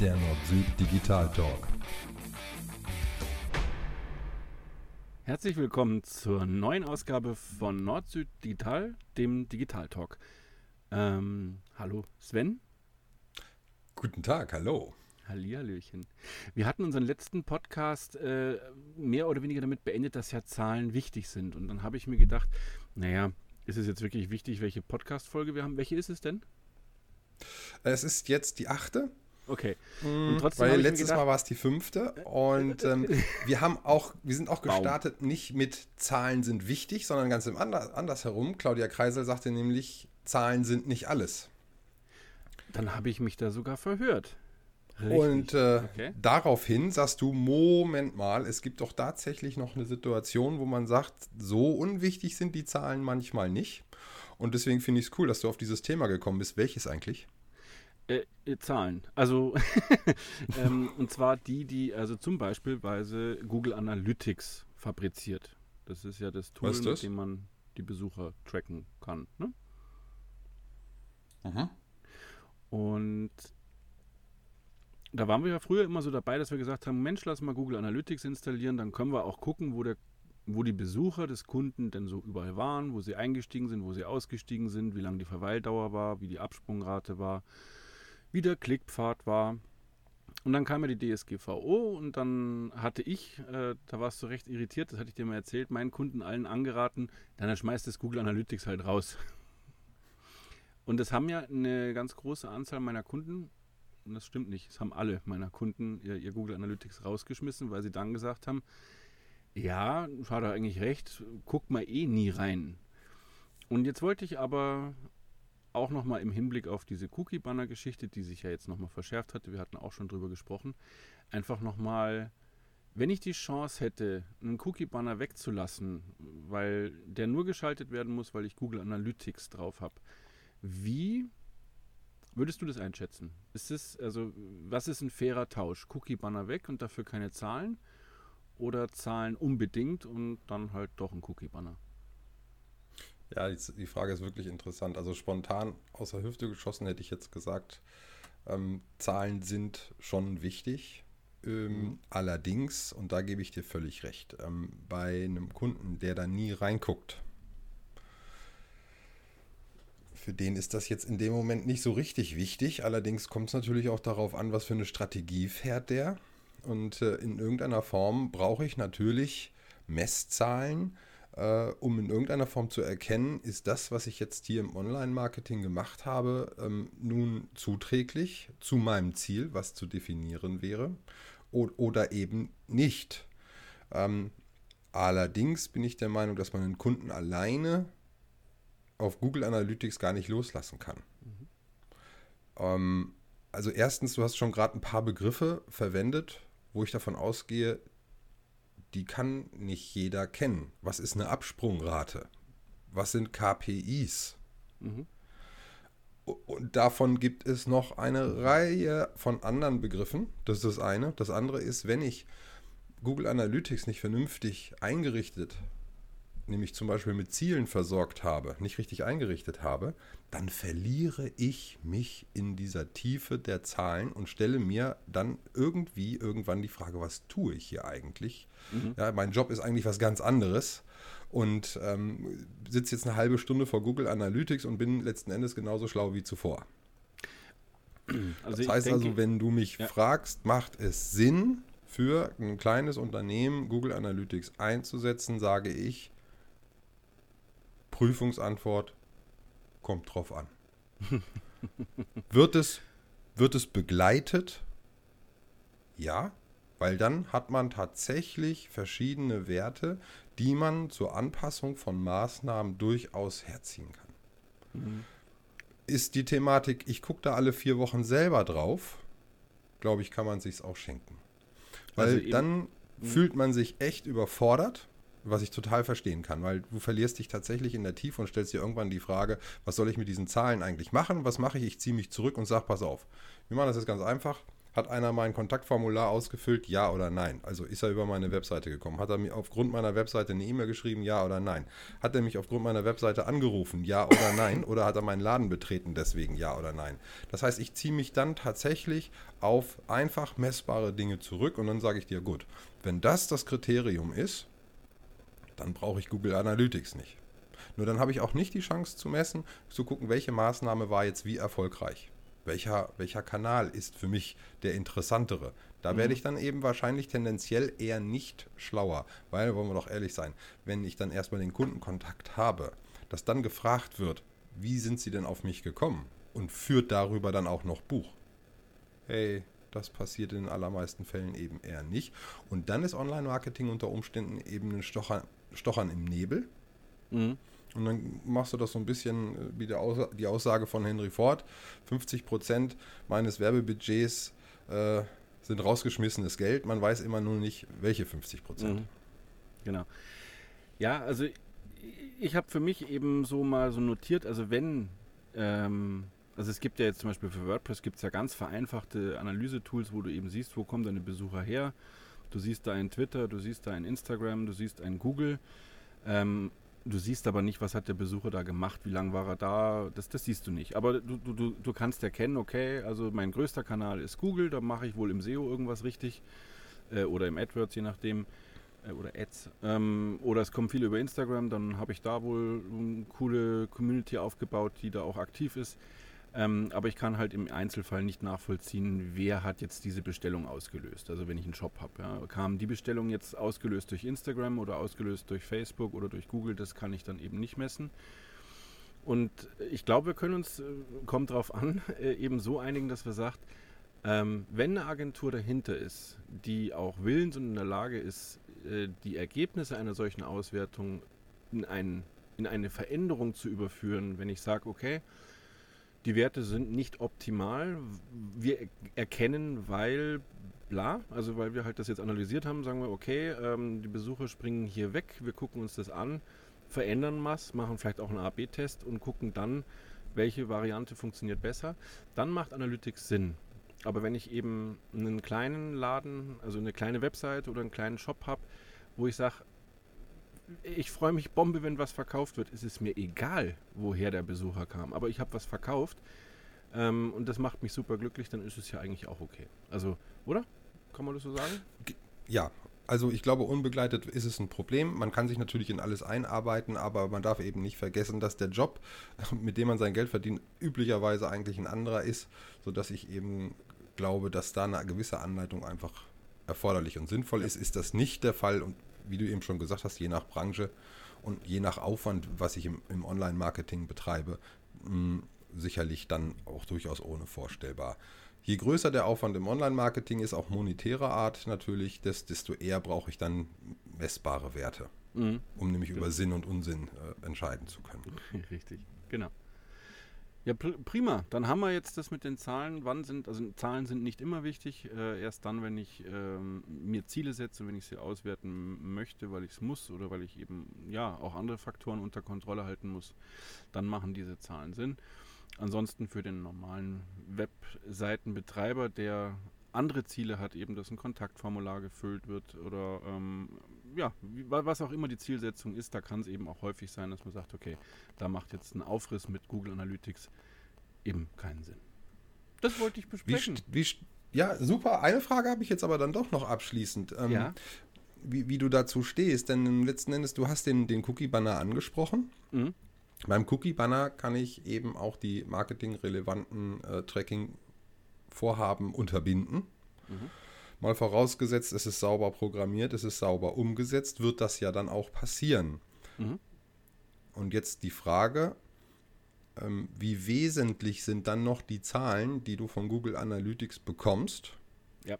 der Nord-Süd Digital Talk. Herzlich willkommen zur neuen Ausgabe von Nord-Süd Digital, dem Digital Talk. Ähm, hallo Sven. Guten Tag, hallo. Hallihallöchen. Wir hatten unseren letzten Podcast äh, mehr oder weniger damit beendet, dass ja Zahlen wichtig sind. Und dann habe ich mir gedacht, naja, ist es jetzt wirklich wichtig, welche Podcast-Folge wir haben? Welche ist es denn? Es ist jetzt die achte. Okay. Und trotzdem Weil letztes gedacht, Mal war es die fünfte. Und ähm, wir haben auch, wir sind auch gestartet Baum. nicht mit Zahlen sind wichtig, sondern ganz im Ander, andersherum. Claudia Kreisel sagte nämlich, Zahlen sind nicht alles. Dann habe ich mich da sogar verhört. Richtig. Und äh, okay. daraufhin sagst du, Moment mal, es gibt doch tatsächlich noch eine Situation, wo man sagt, so unwichtig sind die Zahlen manchmal nicht. Und deswegen finde ich es cool, dass du auf dieses Thema gekommen bist. Welches eigentlich? Äh, äh Zahlen. Also, ähm, und zwar die, die, also zum Beispiel Google Analytics fabriziert. Das ist ja das Tool, das? mit dem man die Besucher tracken kann. Ne? Aha. Und da waren wir ja früher immer so dabei, dass wir gesagt haben, Mensch, lass mal Google Analytics installieren, dann können wir auch gucken, wo, der, wo die Besucher des Kunden denn so überall waren, wo sie eingestiegen sind, wo sie ausgestiegen sind, wie lang die Verweildauer war, wie die Absprungrate war, wie der Klickpfad war. Und dann kam ja die DSGVO und dann hatte ich, äh, da warst du recht irritiert, das hatte ich dir mal erzählt, meinen Kunden allen angeraten, dann schmeißt das Google Analytics halt raus. Und das haben ja eine ganz große Anzahl meiner Kunden und das stimmt nicht. Es haben alle meiner Kunden ihr, ihr, Google Analytics rausgeschmissen, weil sie dann gesagt haben, ja, hat er eigentlich recht, guckt mal eh nie rein. Und jetzt wollte ich aber auch nochmal im Hinblick auf diese Cookie-Banner-Geschichte, die sich ja jetzt nochmal verschärft hatte, wir hatten auch schon drüber gesprochen, einfach nochmal, wenn ich die Chance hätte, einen Cookie-Banner wegzulassen, weil der nur geschaltet werden muss, weil ich Google Analytics drauf habe, wie Würdest du das einschätzen? Ist es, also, was ist ein fairer Tausch? Cookie-Banner weg und dafür keine Zahlen? Oder Zahlen unbedingt und dann halt doch ein Cookie-Banner? Ja, die, die, Frage ist wirklich interessant. Also spontan aus der Hüfte geschossen hätte ich jetzt gesagt, ähm, Zahlen sind schon wichtig. Ähm, mhm. Allerdings, und da gebe ich dir völlig recht, ähm, bei einem Kunden, der da nie reinguckt, für den ist das jetzt in dem Moment nicht so richtig wichtig. Allerdings kommt es natürlich auch darauf an, was für eine Strategie fährt der. Und äh, in irgendeiner Form brauche ich natürlich Messzahlen, äh, um in irgendeiner Form zu erkennen, ist das, was ich jetzt hier im Online-Marketing gemacht habe, ähm, nun zuträglich zu meinem Ziel, was zu definieren wäre, oder eben nicht. Ähm, allerdings bin ich der Meinung, dass man einen Kunden alleine auf Google Analytics gar nicht loslassen kann. Mhm. Ähm, also erstens, du hast schon gerade ein paar Begriffe verwendet, wo ich davon ausgehe, die kann nicht jeder kennen. Was ist eine Absprungrate? Was sind KPIs? Mhm. Und davon gibt es noch eine Reihe von anderen Begriffen. Das ist das eine. Das andere ist, wenn ich Google Analytics nicht vernünftig eingerichtet nämlich zum Beispiel mit Zielen versorgt habe, nicht richtig eingerichtet habe, dann verliere ich mich in dieser Tiefe der Zahlen und stelle mir dann irgendwie irgendwann die Frage, was tue ich hier eigentlich? Mhm. Ja, mein Job ist eigentlich was ganz anderes und ähm, sitze jetzt eine halbe Stunde vor Google Analytics und bin letzten Endes genauso schlau wie zuvor. Also das heißt denke, also, wenn du mich ja. fragst, macht es Sinn, für ein kleines Unternehmen Google Analytics einzusetzen, sage ich, Prüfungsantwort kommt drauf an. wird, es, wird es begleitet? Ja, weil dann hat man tatsächlich verschiedene Werte, die man zur Anpassung von Maßnahmen durchaus herziehen kann. Mhm. Ist die Thematik, ich gucke da alle vier Wochen selber drauf, glaube ich, kann man sich auch schenken. Weil also dann mhm. fühlt man sich echt überfordert was ich total verstehen kann, weil du verlierst dich tatsächlich in der Tiefe und stellst dir irgendwann die Frage, was soll ich mit diesen Zahlen eigentlich machen? Was mache ich? Ich ziehe mich zurück und sage, pass auf. Wir machen das jetzt ganz einfach. Hat einer mein Kontaktformular ausgefüllt, ja oder nein? Also ist er über meine Webseite gekommen? Hat er mir aufgrund meiner Webseite eine E-Mail geschrieben, ja oder nein? Hat er mich aufgrund meiner Webseite angerufen, ja oder nein? Oder hat er meinen Laden betreten, deswegen ja oder nein? Das heißt, ich ziehe mich dann tatsächlich auf einfach messbare Dinge zurück und dann sage ich dir, gut, wenn das das Kriterium ist, dann brauche ich Google Analytics nicht. Nur dann habe ich auch nicht die Chance zu messen, zu gucken, welche Maßnahme war jetzt wie erfolgreich welcher, welcher Kanal ist für mich der interessantere. Da mhm. werde ich dann eben wahrscheinlich tendenziell eher nicht schlauer, weil, wollen wir doch ehrlich sein, wenn ich dann erstmal den Kundenkontakt habe, dass dann gefragt wird, wie sind sie denn auf mich gekommen und führt darüber dann auch noch Buch. Hey, das passiert in den allermeisten Fällen eben eher nicht. Und dann ist Online-Marketing unter Umständen eben ein Stochern, Stochern im Nebel. Mhm. Und dann machst du das so ein bisschen äh, wie die Aussage von Henry Ford. 50 Prozent meines Werbebudgets äh, sind rausgeschmissenes Geld. Man weiß immer nur nicht, welche 50 Prozent. Mhm. Genau. Ja, also ich habe für mich eben so mal so notiert, also wenn, ähm, also es gibt ja jetzt zum Beispiel für WordPress gibt es ja ganz vereinfachte Analyse-Tools, wo du eben siehst, wo kommen deine Besucher her. Du siehst da ein Twitter, du siehst da ein Instagram, du siehst ein Google. Ähm, Du siehst aber nicht, was hat der Besucher da gemacht, wie lange war er da, das, das siehst du nicht. Aber du, du, du kannst erkennen, okay, also mein größter Kanal ist Google, da mache ich wohl im SEO irgendwas richtig äh, oder im AdWords, je nachdem, äh, oder Ads. Ähm, oder es kommen viele über Instagram, dann habe ich da wohl eine coole Community aufgebaut, die da auch aktiv ist. Ähm, aber ich kann halt im Einzelfall nicht nachvollziehen, wer hat jetzt diese Bestellung ausgelöst. Also wenn ich einen Shop habe, ja, kam die Bestellung jetzt ausgelöst durch Instagram oder ausgelöst durch Facebook oder durch Google, das kann ich dann eben nicht messen. Und ich glaube, wir können uns, äh, kommt darauf an, äh, eben so einigen, dass wir sagt, ähm, wenn eine Agentur dahinter ist, die auch willens und in der Lage ist, äh, die Ergebnisse einer solchen Auswertung in, ein, in eine Veränderung zu überführen, wenn ich sage, okay, die Werte sind nicht optimal. Wir erkennen, weil bla, also weil wir halt das jetzt analysiert haben, sagen wir, okay, ähm, die Besucher springen hier weg, wir gucken uns das an, verändern was, machen vielleicht auch einen A-B-Test und gucken dann, welche Variante funktioniert besser. Dann macht Analytics Sinn. Aber wenn ich eben einen kleinen Laden, also eine kleine Website oder einen kleinen Shop habe, wo ich sage, ich freue mich Bombe, wenn was verkauft wird. Es ist mir egal, woher der Besucher kam. Aber ich habe was verkauft ähm, und das macht mich super glücklich, dann ist es ja eigentlich auch okay. Also, oder? Kann man das so sagen? Ja, also ich glaube, unbegleitet ist es ein Problem. Man kann sich natürlich in alles einarbeiten, aber man darf eben nicht vergessen, dass der Job, mit dem man sein Geld verdient, üblicherweise eigentlich ein anderer ist, sodass ich eben glaube, dass da eine gewisse Anleitung einfach erforderlich und sinnvoll ist. Ist das nicht der Fall und wie du eben schon gesagt hast, je nach Branche und je nach Aufwand, was ich im, im Online-Marketing betreibe, mh, hm, sicherlich dann auch durchaus ohne vorstellbar. Je größer der Aufwand im Online-Marketing ist, auch monetärer Art natürlich, desto eher brauche ich dann messbare Werte, mhm. um nämlich über Sinn und Unsinn äh, entscheiden zu können. Richtig, genau. Ja, pr prima. Dann haben wir jetzt das mit den Zahlen. Wann sind, also Zahlen sind nicht immer wichtig. Äh, erst dann, wenn ich ähm, mir Ziele setze, wenn ich sie auswerten möchte, weil ich es muss oder weil ich eben ja auch andere Faktoren unter Kontrolle halten muss, dann machen diese Zahlen Sinn. Ansonsten für den normalen Webseitenbetreiber, der andere Ziele hat, eben dass ein Kontaktformular gefüllt wird oder ähm, ja, was auch immer die Zielsetzung ist, da kann es eben auch häufig sein, dass man sagt, okay, da macht jetzt ein Aufriss mit Google Analytics eben keinen Sinn. Das wollte ich besprechen. Wie, wie, ja, super. Eine Frage habe ich jetzt aber dann doch noch abschließend. Ähm, ja. Wie, wie, du dazu stehst, denn letzten Endes, du hast den, den Cookie-Banner angesprochen. Mhm. Beim Cookie-Banner kann ich eben auch die marketingrelevanten äh, Tracking-Vorhaben unterbinden. Mhm. Mal vorausgesetzt, es ist sauber programmiert, es ist sauber umgesetzt, wird das ja dann auch passieren. Mhm. Und jetzt die Frage, ähm, wie wesentlich sind dann noch die Zahlen, die du von Google Analytics bekommst? Ja.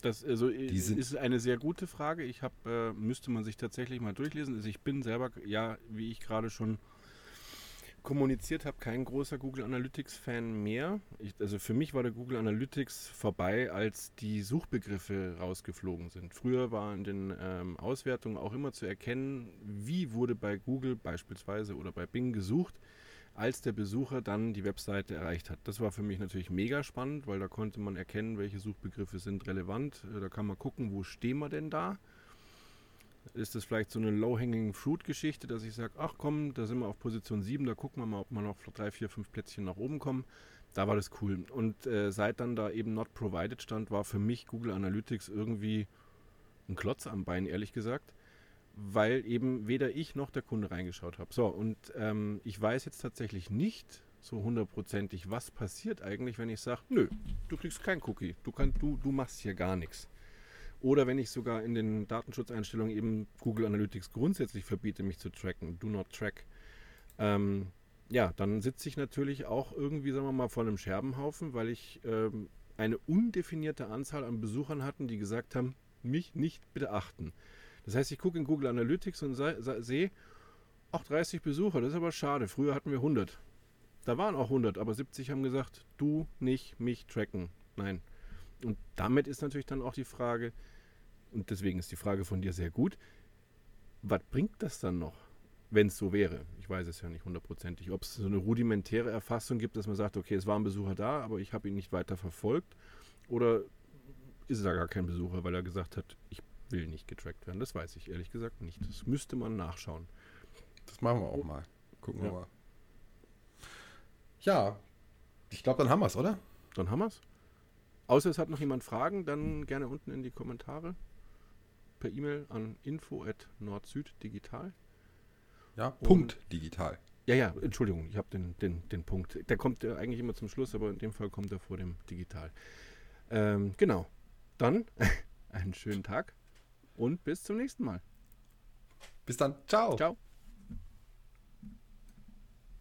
Das also, ist eine sehr gute Frage. Ich habe, äh, müsste man sich tatsächlich mal durchlesen. Also ich bin selber, ja, wie ich gerade schon kommuniziert habe, kein großer Google Analytics-Fan mehr. Ich, also für mich war der Google Analytics vorbei, als die Suchbegriffe rausgeflogen sind. Früher war in den ähm, Auswertungen auch immer zu erkennen, wie wurde bei Google beispielsweise oder bei Bing gesucht. als der Besucher dann die Webseite erreicht hat. Das war für mich natürlich mega spannend, weil da konnte man erkennen, welche Suchbegriffe sind relevant. Äh, da kann man gucken, wo stehen wir denn da. Ist das vielleicht so eine Low-Hanging Fruit-Geschichte, dass ich sage, ach komm, da sind wir auf Position 7, da gucken wir mal, ob wir noch drei, vier, fünf Plätzchen nach oben kommen. Da war das cool. Und äh, seit dann da eben Not Provided stand, war für mich Google Analytics irgendwie ein Klotz am Bein, ehrlich gesagt weil eben weder ich noch der Kunde reingeschaut habe. So, und ähm, ich weiß jetzt tatsächlich nicht so hundertprozentig, was passiert eigentlich, wenn ich sage, nö, du kriegst kein Cookie, du, kann, du, du machst hier gar nichts. Oder wenn ich sogar in den Datenschutzeinstellungen eben Google Analytics grundsätzlich verbiete, mich zu tracken, do not track. Ähm, ja, dann sitze ich natürlich auch irgendwie, sagen wir mal, vor einem Scherbenhaufen, weil ich ähm, eine undefinierte Anzahl an Besuchern hatten, die gesagt haben, mich nicht beachten. Das heißt, ich gucke in Google Analytics und sehe, ach, 30 Besucher, das ist aber schade. Früher hatten wir 100. Da waren auch 100, aber 70 haben gesagt, du nicht mich tracken. Nein. Und damit ist natürlich dann auch die Frage, und deswegen ist die Frage von dir sehr gut, was bringt das dann noch, wenn es so wäre? Ich weiß es ja nicht hundertprozentig. Ob es so eine rudimentäre Erfassung gibt, dass man sagt, okay, es war ein Besucher da, aber ich habe ihn nicht weiter verfolgt. Oder ist da gar kein Besucher, weil er gesagt hat, ich will nicht getrackt werden. Das weiß ich ehrlich gesagt nicht. Das müsste man nachschauen. Das machen wir auch mal. Gucken ja. wir mal. Ja, ich glaube, dann haben wir es, oder? Dann haben wir es. Außer es hat noch jemand Fragen, dann gerne unten in die Kommentare. Per E-Mail an info at nordsüddigital. Ja, Punkt digital. Ja, ja, Entschuldigung, ich habe den, den, den Punkt. Der kommt ja eigentlich immer zum Schluss, aber in dem Fall kommt er vor dem Digital. Ähm, genau. Dann einen schönen Tag und bis zum nächsten Mal. Bis dann. Ciao. Ciao.